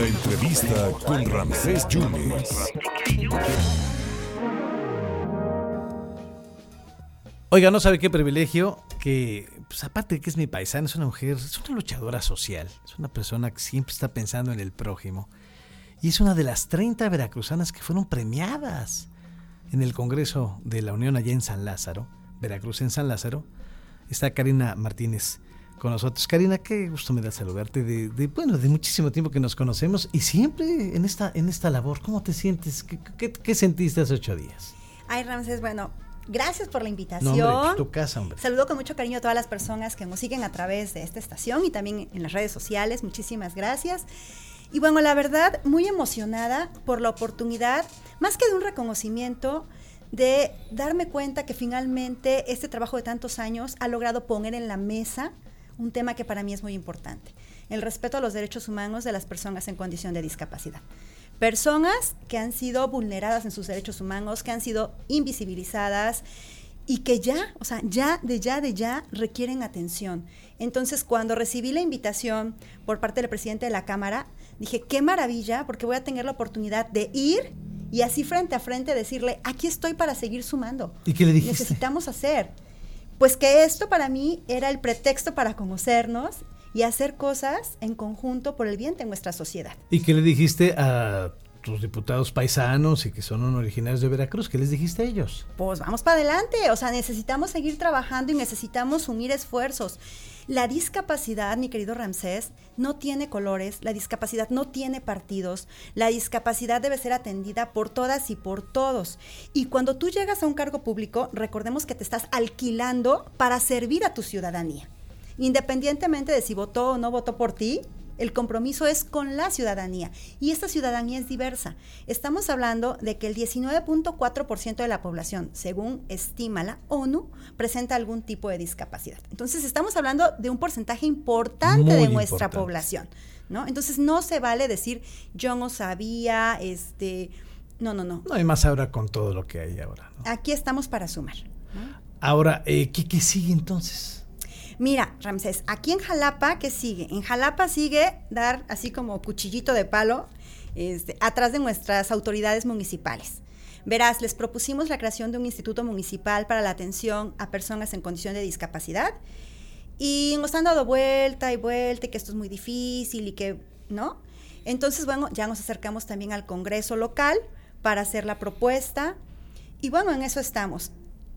La entrevista con Ramsés Yunes. Oiga, no sabe qué privilegio que, pues aparte de que es mi paisana, es una mujer, es una luchadora social, es una persona que siempre está pensando en el prójimo. Y es una de las 30 veracruzanas que fueron premiadas en el Congreso de la Unión allá en San Lázaro, Veracruz en San Lázaro. Está Karina Martínez con nosotros. Karina, qué gusto me da saludarte de, bueno, de muchísimo tiempo que nos conocemos y siempre en esta, en esta labor. ¿Cómo te sientes? ¿Qué, qué sentiste hace ocho días? Ay, Ramses, bueno, Gracias por la invitación. No, hombre, tu casa, hombre. Saludo con mucho cariño a todas las personas que nos siguen a través de esta estación y también en las redes sociales. Muchísimas gracias. Y bueno, la verdad, muy emocionada por la oportunidad, más que de un reconocimiento, de darme cuenta que finalmente este trabajo de tantos años ha logrado poner en la mesa un tema que para mí es muy importante, el respeto a los derechos humanos de las personas en condición de discapacidad. Personas que han sido vulneradas en sus derechos humanos, que han sido invisibilizadas y que ya, o sea, ya de ya de ya requieren atención. Entonces, cuando recibí la invitación por parte del presidente de la Cámara, dije, qué maravilla, porque voy a tener la oportunidad de ir y así frente a frente decirle, aquí estoy para seguir sumando. ¿Y qué le dijiste? Necesitamos hacer. Pues que esto para mí era el pretexto para conocernos y hacer cosas en conjunto por el bien de nuestra sociedad. ¿Y qué le dijiste a tus diputados paisanos y que son originarios de Veracruz? ¿Qué les dijiste a ellos? Pues vamos para adelante, o sea, necesitamos seguir trabajando y necesitamos unir esfuerzos. La discapacidad, mi querido Ramsés, no tiene colores, la discapacidad no tiene partidos, la discapacidad debe ser atendida por todas y por todos. Y cuando tú llegas a un cargo público, recordemos que te estás alquilando para servir a tu ciudadanía independientemente de si votó o no votó por ti, el compromiso es con la ciudadanía y esta ciudadanía es diversa. Estamos hablando de que el 19.4% de la población, según estima la ONU, presenta algún tipo de discapacidad. Entonces estamos hablando de un porcentaje importante de nuestra población, ¿no? Entonces no se vale decir yo no sabía, este, no, no, no. No hay más ahora con todo lo que hay ahora. Aquí estamos para sumar. Ahora, eh, ¿qué, ¿qué sigue entonces? Mira, Ramsés, aquí en Jalapa, ¿qué sigue? En Jalapa sigue dar así como cuchillito de palo este, atrás de nuestras autoridades municipales. Verás, les propusimos la creación de un instituto municipal para la atención a personas en condición de discapacidad y nos han dado vuelta y vuelta y que esto es muy difícil y que, ¿no? Entonces, bueno, ya nos acercamos también al Congreso local para hacer la propuesta y bueno, en eso estamos.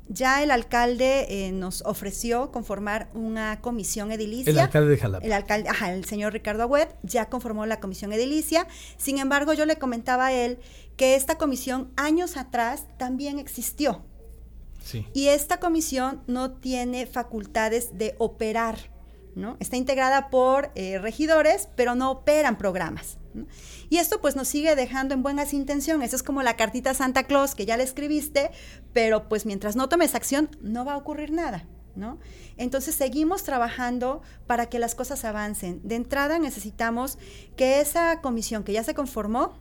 Ya el alcalde eh, nos ofreció conformar una comisión edilicia. El alcalde de Jalapa. El alcalde, ajá, el señor Ricardo Agüet ya conformó la comisión edilicia. Sin embargo, yo le comentaba a él que esta comisión años atrás también existió. Sí. Y esta comisión no tiene facultades de operar, ¿no? Está integrada por eh, regidores, pero no operan programas. Y esto pues nos sigue dejando en buenas intenciones. Es como la cartita Santa Claus que ya le escribiste, pero pues mientras no tomes acción no va a ocurrir nada. ¿No? Entonces seguimos trabajando para que las cosas avancen. De entrada necesitamos que esa comisión que ya se conformó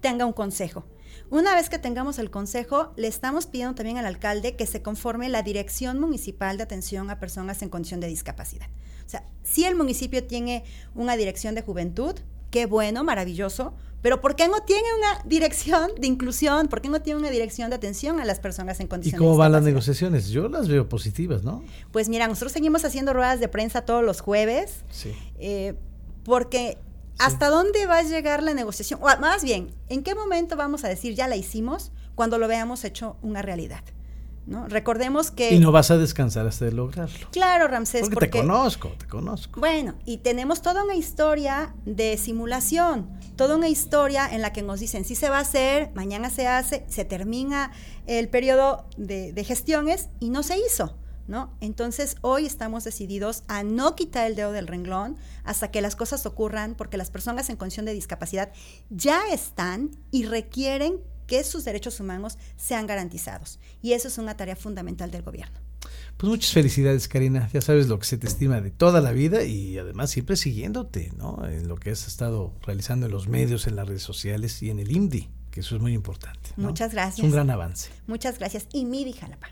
tenga un consejo. Una vez que tengamos el consejo, le estamos pidiendo también al alcalde que se conforme la Dirección Municipal de Atención a Personas en Condición de Discapacidad. O sea, si el municipio tiene una dirección de juventud, qué bueno, maravilloso, pero ¿por qué no tiene una dirección de inclusión? ¿Por qué no tiene una dirección de atención a las personas en condiciones ¿Y cómo van las negociaciones? Yo las veo positivas, ¿no? Pues mira, nosotros seguimos haciendo ruedas de prensa todos los jueves, sí. eh, porque ¿hasta dónde va a llegar la negociación? O más bien, ¿en qué momento vamos a decir ya la hicimos cuando lo veamos hecho una realidad? ¿No? Recordemos que... Y no vas a descansar hasta de lograrlo. Claro, Ramsés. Porque, te conozco, te conozco. Bueno, y tenemos toda una historia de simulación, toda una historia en la que nos dicen, sí se va a hacer, mañana se hace, se termina el periodo de, de gestiones y no se hizo. ¿No? Entonces hoy estamos decididos a no quitar el dedo del renglón hasta que las cosas ocurran porque las personas en condición de discapacidad ya están y requieren que sus derechos humanos sean garantizados. Y eso es una tarea fundamental del gobierno. Pues muchas felicidades, Karina. Ya sabes lo que se te estima de toda la vida y además siempre siguiéndote, ¿no? En lo que has estado realizando en los medios, en las redes sociales y en el IMDI, que eso es muy importante. Muchas gracias. Es un gran avance. Muchas gracias. Y MIDI Jalapa.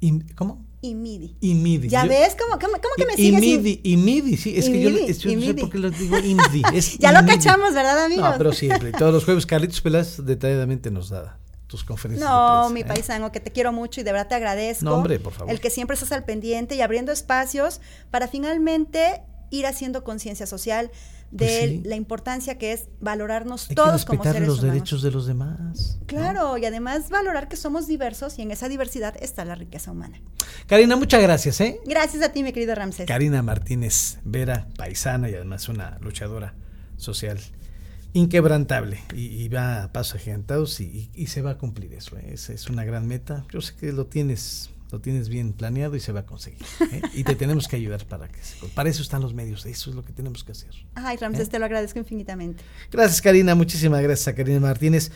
In- ¿Cómo? IMIDI. IMIDI. ¿Ya Yo- ves? ¿Cómo, cómo, cómo que me sigues? IMIDI, IMIDI, sí, es que yo, IMIDI, yo no sé IMIDI. por qué lo digo IMDI. es Ya lo IMIDI. cachamos, ¿verdad, amigos? No, pero siempre. Todos los jueves Carlitos Peláez detalladamente nos da tus conferencias. No, prensa, mi ¿eh? paisano, que te quiero mucho y de verdad te agradezco. No, hombre, por favor. El que siempre estás al pendiente y abriendo espacios para finalmente ir haciendo conciencia social de Pues sí. la importancia que es valorarnos Hay que todos como seres los humanos. derechos de los demás. ¿no? Claro, y además valorar que somos diversos y en esa diversidad está la riqueza humana. Karina, muchas gracias, ¿eh? Gracias a ti, mi querido Ramsés. Karina Martínez Vera, paisana y además una luchadora social inquebrantable y, y va a pasos agigantados y, y- y se va a cumplir eso. ¿eh? Es, es una gran meta. Yo sé que lo tienes, lo tienes bien planeado y se va a conseguir. ¿eh? Y te tenemos que ayudar para que se- para eso están los medios. Eso es lo que tenemos que hacer. Ay, Ramsés, ¿Eh? te lo agradezco infinitamente. Gracias, Karina. Muchísimas gracias a Karina Martínez.